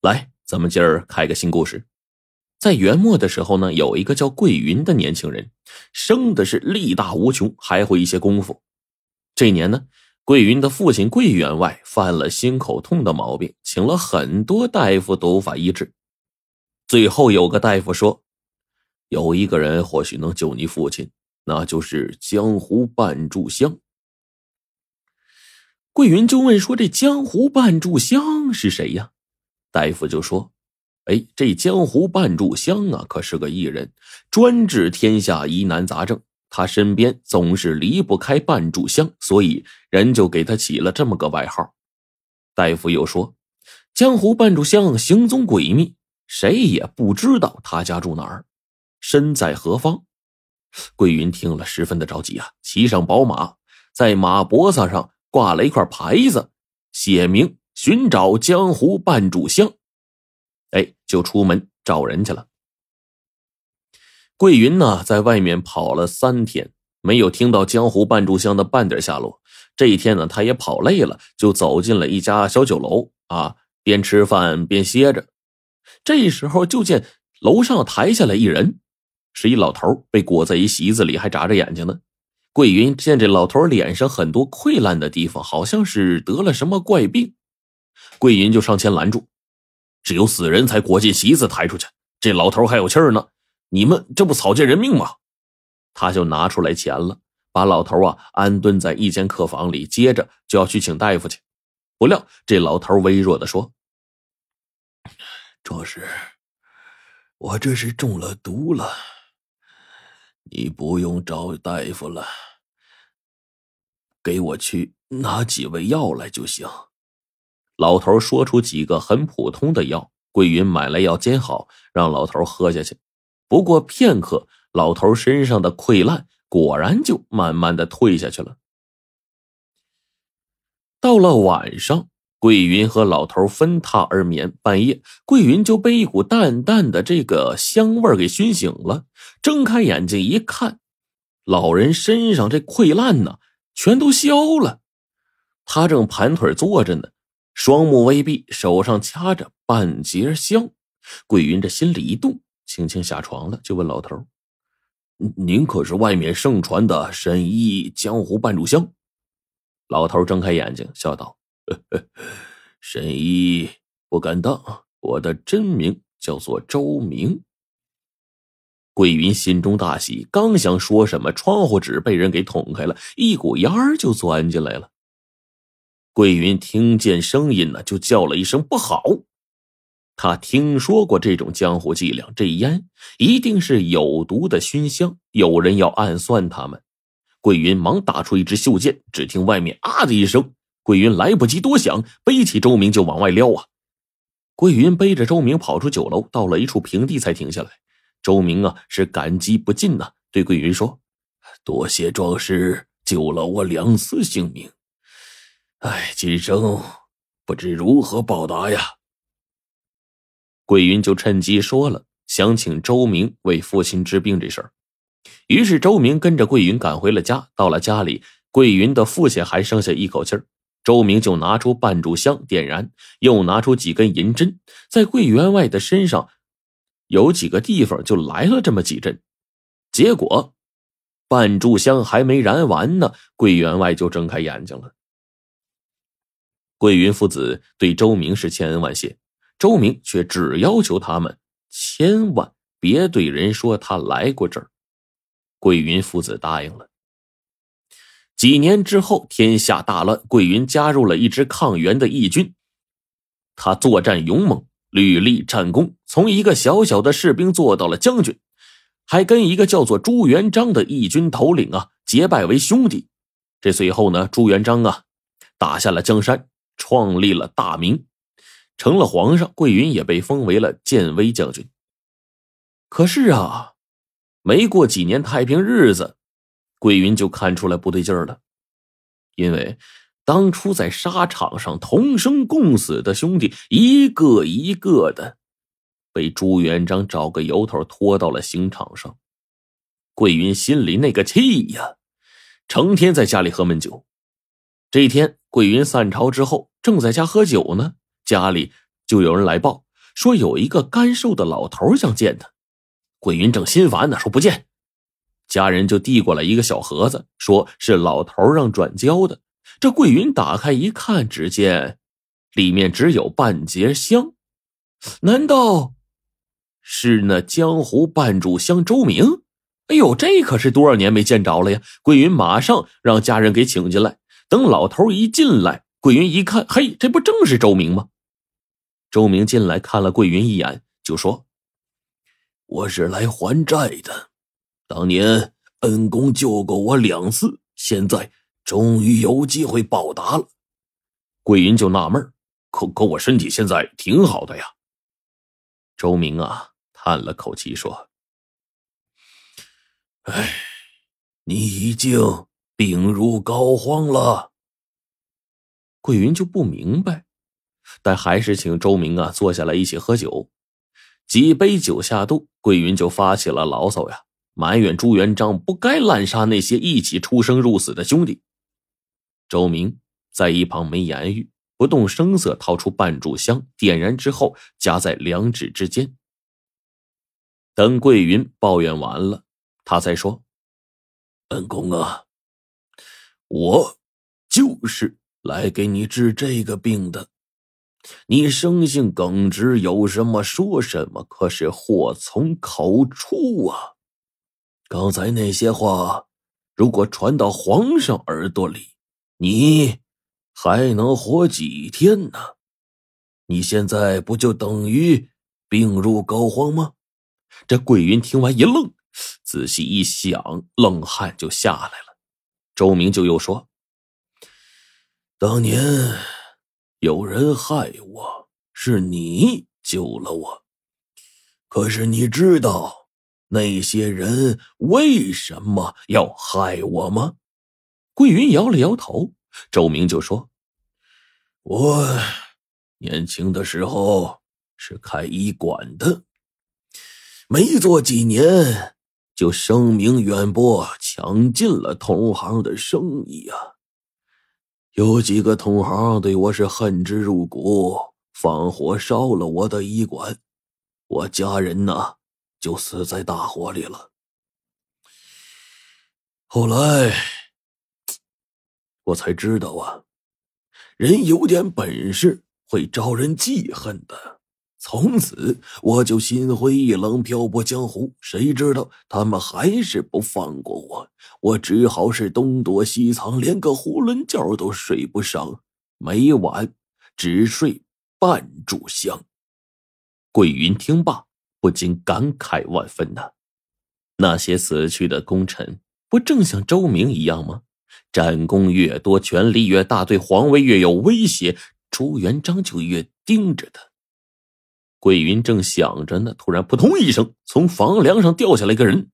来，咱们今儿开个新故事。在元末的时候呢，有一个叫桂云的年轻人，生的是力大无穷，还会一些功夫。这年呢，桂云的父亲桂员外犯了心口痛的毛病，请了很多大夫都无法医治。最后有个大夫说，有一个人或许能救你父亲，那就是江湖半炷香。桂云就问说：“这江湖半炷香是谁呀？”大夫就说：“哎，这江湖半炷香啊，可是个艺人，专治天下疑难杂症。他身边总是离不开半炷香，所以人就给他起了这么个外号。”大夫又说：“江湖半炷香行踪诡秘，谁也不知道他家住哪儿，身在何方。”桂云听了，十分的着急啊，骑上宝马，在马脖子上挂了一块牌子，写明。寻找江湖半炷香，哎，就出门找人去了。桂云呢，在外面跑了三天，没有听到江湖半炷香的半点下落。这一天呢，他也跑累了，就走进了一家小酒楼啊，边吃饭边歇着。这时候，就见楼上抬下来一人，是一老头，被裹在一席子里，还眨着眼睛呢。桂云见这老头脸上很多溃烂的地方，好像是得了什么怪病。桂银就上前拦住，只有死人才裹进席子抬出去，这老头还有气儿呢，你们这不草菅人命吗？他就拿出来钱了，把老头啊安顿在一间客房里，接着就要去请大夫去。不料这老头微弱的说：“壮士，我这是中了毒了，你不用找大夫了，给我去拿几味药来就行。”老头说出几个很普通的药，桂云买来药煎好，让老头喝下去。不过片刻，老头身上的溃烂果然就慢慢的退下去了。到了晚上，桂云和老头分榻而眠。半夜，桂云就被一股淡淡的这个香味给熏醒了。睁开眼睛一看，老人身上这溃烂呢，全都消了。他正盘腿坐着呢。双目微闭，手上掐着半截香，桂云这心里一动，轻轻下床了，就问老头：“您可是外面盛传的神医江湖半炷香？”老头睁开眼睛，笑道：“神医不敢当，我的真名叫做周明。”桂云心中大喜，刚想说什么，窗户纸被人给捅开了，一股烟儿就钻进来了。桂云听见声音呢，就叫了一声“不好”。他听说过这种江湖伎俩，这烟一定是有毒的熏香，有人要暗算他们。桂云忙打出一支袖箭，只听外面“啊”的一声，桂云来不及多想，背起周明就往外撩啊。桂云背着周明跑出酒楼，到了一处平地才停下来。周明啊，是感激不尽呐，对桂云说：“多谢壮士救了我两次性命。”哎，今生不知如何报答呀。桂云就趁机说了，想请周明为父亲治病这事儿。于是周明跟着桂云赶回了家。到了家里，桂云的父亲还剩下一口气儿，周明就拿出半炷香点燃，又拿出几根银针，在桂员外的身上有几个地方就来了这么几针。结果，半炷香还没燃完呢，桂员外就睁开眼睛了。桂云父子对周明是千恩万谢，周明却只要求他们千万别对人说他来过这儿。桂云父子答应了。几年之后，天下大乱，桂云加入了一支抗元的义军。他作战勇猛，屡立战功，从一个小小的士兵做到了将军，还跟一个叫做朱元璋的义军头领啊结拜为兄弟。这随后呢，朱元璋啊打下了江山。创立了大明，成了皇上，桂云也被封为了建威将军。可是啊，没过几年太平日子，桂云就看出来不对劲儿了，因为当初在沙场上同生共死的兄弟，一个一个的被朱元璋找个由头拖到了刑场上。桂云心里那个气呀，成天在家里喝闷酒。这一天，桂云散朝之后，正在家喝酒呢，家里就有人来报说有一个干瘦的老头想见他。桂云正心烦呢，说不见。家人就递过来一个小盒子，说是老头让转交的。这桂云打开一看，只见里面只有半截香，难道是那江湖半炷香周明？哎呦，这可是多少年没见着了呀！桂云马上让家人给请进来。等老头一进来，桂云一看，嘿，这不正是周明吗？周明进来看了桂云一眼，就说：“我是来还债的。当年恩公救过我两次，现在终于有机会报答了。”桂云就纳闷可可我身体现在挺好的呀。”周明啊，叹了口气说。哎，你已经病入膏肓了。桂云就不明白，但还是请周明啊坐下来一起喝酒。几杯酒下肚，桂云就发起了牢骚呀，埋怨朱元璋不该滥杀那些一起出生入死的兄弟。周明在一旁没言语，不动声色掏出半炷香，点燃之后夹在两指之间。等桂云抱怨完了。他才说：“恩公啊，我就是来给你治这个病的。你生性耿直，有什么说什么，可是祸从口出啊！刚才那些话，如果传到皇上耳朵里，你还能活几天呢？你现在不就等于病入膏肓吗？”这桂云听完一愣。仔细一想，冷汗就下来了。周明就又说：“当年有人害我，是你救了我。可是你知道那些人为什么要害我吗？”桂云摇了摇头。周明就说：“我年轻的时候是开医馆的，没做几年。”就声名远播，抢尽了同行的生意啊！有几个同行对我是恨之入骨，放火烧了我的医馆，我家人呢就死在大火里了。后来我才知道啊，人有点本事会招人记恨的。从此我就心灰意冷，漂泊江湖。谁知道他们还是不放过我，我只好是东躲西藏，连个囫囵觉都睡不上，每晚只睡半炷香。桂云听罢，不禁感慨万分呐。那些死去的功臣，不正像周明一样吗？战功越多，权力越大，对皇位越有威胁，朱元璋就越盯着他。桂云正想着呢，突然扑通一声，从房梁上掉下来一个人。